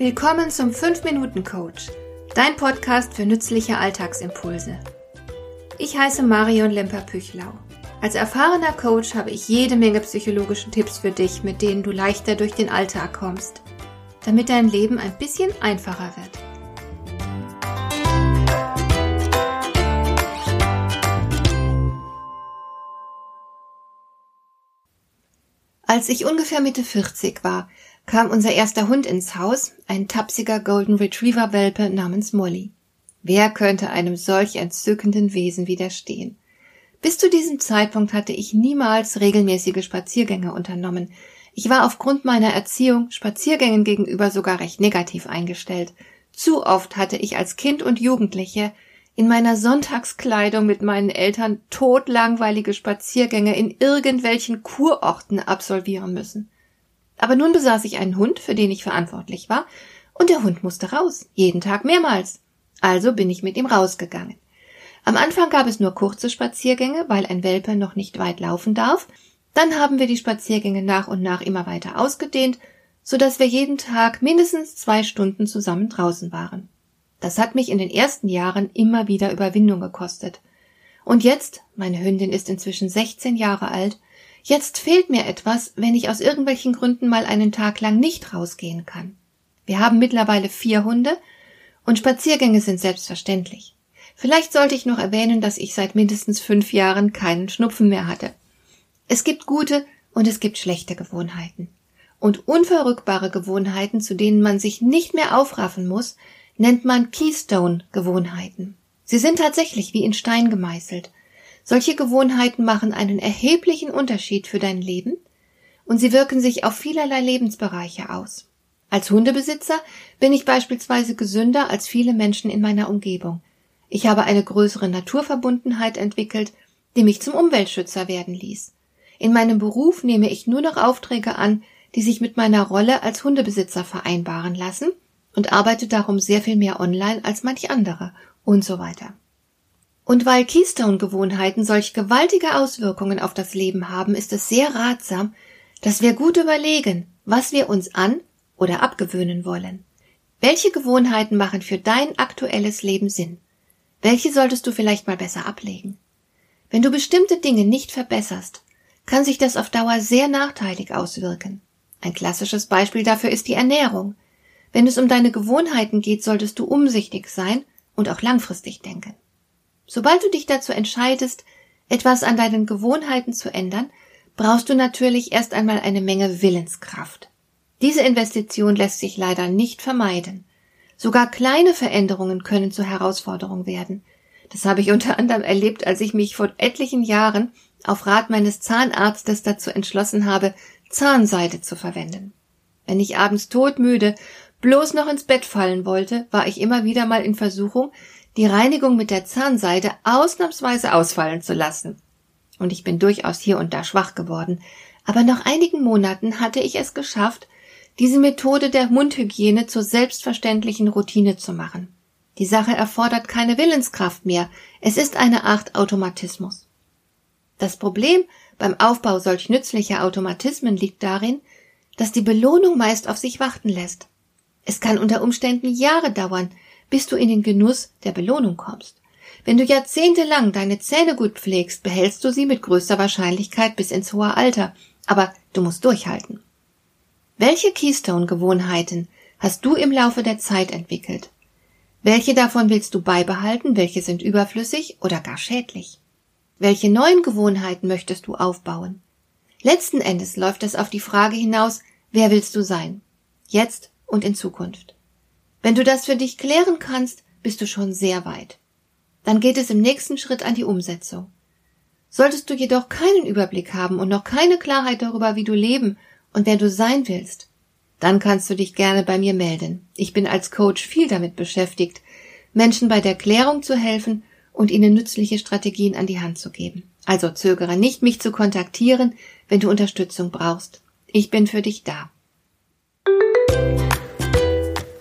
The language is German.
Willkommen zum 5-Minuten-Coach, dein Podcast für nützliche Alltagsimpulse. Ich heiße Marion Lemper-Püchlau. Als erfahrener Coach habe ich jede Menge psychologische Tipps für dich, mit denen du leichter durch den Alltag kommst, damit dein Leben ein bisschen einfacher wird. Als ich ungefähr Mitte 40 war, kam unser erster Hund ins Haus, ein tapsiger Golden Retriever Welpe namens Molly. Wer könnte einem solch entzückenden Wesen widerstehen? Bis zu diesem Zeitpunkt hatte ich niemals regelmäßige Spaziergänge unternommen. Ich war aufgrund meiner Erziehung Spaziergängen gegenüber sogar recht negativ eingestellt. Zu oft hatte ich als Kind und Jugendliche in meiner Sonntagskleidung mit meinen Eltern todlangweilige Spaziergänge in irgendwelchen Kurorten absolvieren müssen. Aber nun besaß ich einen Hund, für den ich verantwortlich war, und der Hund musste raus, jeden Tag mehrmals. Also bin ich mit ihm rausgegangen. Am Anfang gab es nur kurze Spaziergänge, weil ein Welpe noch nicht weit laufen darf. Dann haben wir die Spaziergänge nach und nach immer weiter ausgedehnt, so dass wir jeden Tag mindestens zwei Stunden zusammen draußen waren. Das hat mich in den ersten Jahren immer wieder Überwindung gekostet. Und jetzt, meine Hündin ist inzwischen 16 Jahre alt, Jetzt fehlt mir etwas, wenn ich aus irgendwelchen Gründen mal einen Tag lang nicht rausgehen kann. Wir haben mittlerweile vier Hunde und Spaziergänge sind selbstverständlich. Vielleicht sollte ich noch erwähnen, dass ich seit mindestens fünf Jahren keinen Schnupfen mehr hatte. Es gibt gute und es gibt schlechte Gewohnheiten. Und unverrückbare Gewohnheiten, zu denen man sich nicht mehr aufraffen muss, nennt man Keystone-Gewohnheiten. Sie sind tatsächlich wie in Stein gemeißelt. Solche Gewohnheiten machen einen erheblichen Unterschied für dein Leben und sie wirken sich auf vielerlei Lebensbereiche aus. Als Hundebesitzer bin ich beispielsweise gesünder als viele Menschen in meiner Umgebung. Ich habe eine größere Naturverbundenheit entwickelt, die mich zum Umweltschützer werden ließ. In meinem Beruf nehme ich nur noch Aufträge an, die sich mit meiner Rolle als Hundebesitzer vereinbaren lassen und arbeite darum sehr viel mehr online als manch andere und so weiter. Und weil Keystone-Gewohnheiten solch gewaltige Auswirkungen auf das Leben haben, ist es sehr ratsam, dass wir gut überlegen, was wir uns an oder abgewöhnen wollen. Welche Gewohnheiten machen für dein aktuelles Leben Sinn? Welche solltest du vielleicht mal besser ablegen? Wenn du bestimmte Dinge nicht verbesserst, kann sich das auf Dauer sehr nachteilig auswirken. Ein klassisches Beispiel dafür ist die Ernährung. Wenn es um deine Gewohnheiten geht, solltest du umsichtig sein und auch langfristig denken. Sobald du dich dazu entscheidest, etwas an deinen Gewohnheiten zu ändern, brauchst du natürlich erst einmal eine Menge Willenskraft. Diese Investition lässt sich leider nicht vermeiden. Sogar kleine Veränderungen können zur Herausforderung werden. Das habe ich unter anderem erlebt, als ich mich vor etlichen Jahren auf Rat meines Zahnarztes dazu entschlossen habe, Zahnseide zu verwenden. Wenn ich abends todmüde bloß noch ins Bett fallen wollte, war ich immer wieder mal in Versuchung, die Reinigung mit der Zahnseide ausnahmsweise ausfallen zu lassen. Und ich bin durchaus hier und da schwach geworden, aber nach einigen Monaten hatte ich es geschafft, diese Methode der Mundhygiene zur selbstverständlichen Routine zu machen. Die Sache erfordert keine Willenskraft mehr, es ist eine Art Automatismus. Das Problem beim Aufbau solch nützlicher Automatismen liegt darin, dass die Belohnung meist auf sich warten lässt. Es kann unter Umständen Jahre dauern, bis du in den Genuss der Belohnung kommst. Wenn du jahrzehntelang deine Zähne gut pflegst, behältst du sie mit größter Wahrscheinlichkeit bis ins hohe Alter, aber du musst durchhalten. Welche Keystone-Gewohnheiten hast du im Laufe der Zeit entwickelt? Welche davon willst du beibehalten, welche sind überflüssig oder gar schädlich? Welche neuen Gewohnheiten möchtest du aufbauen? Letzten Endes läuft es auf die Frage hinaus, wer willst du sein? Jetzt und in Zukunft. Wenn du das für dich klären kannst, bist du schon sehr weit. Dann geht es im nächsten Schritt an die Umsetzung. Solltest du jedoch keinen Überblick haben und noch keine Klarheit darüber, wie du leben und wer du sein willst, dann kannst du dich gerne bei mir melden. Ich bin als Coach viel damit beschäftigt, Menschen bei der Klärung zu helfen und ihnen nützliche Strategien an die Hand zu geben. Also zögere nicht, mich zu kontaktieren, wenn du Unterstützung brauchst. Ich bin für dich da.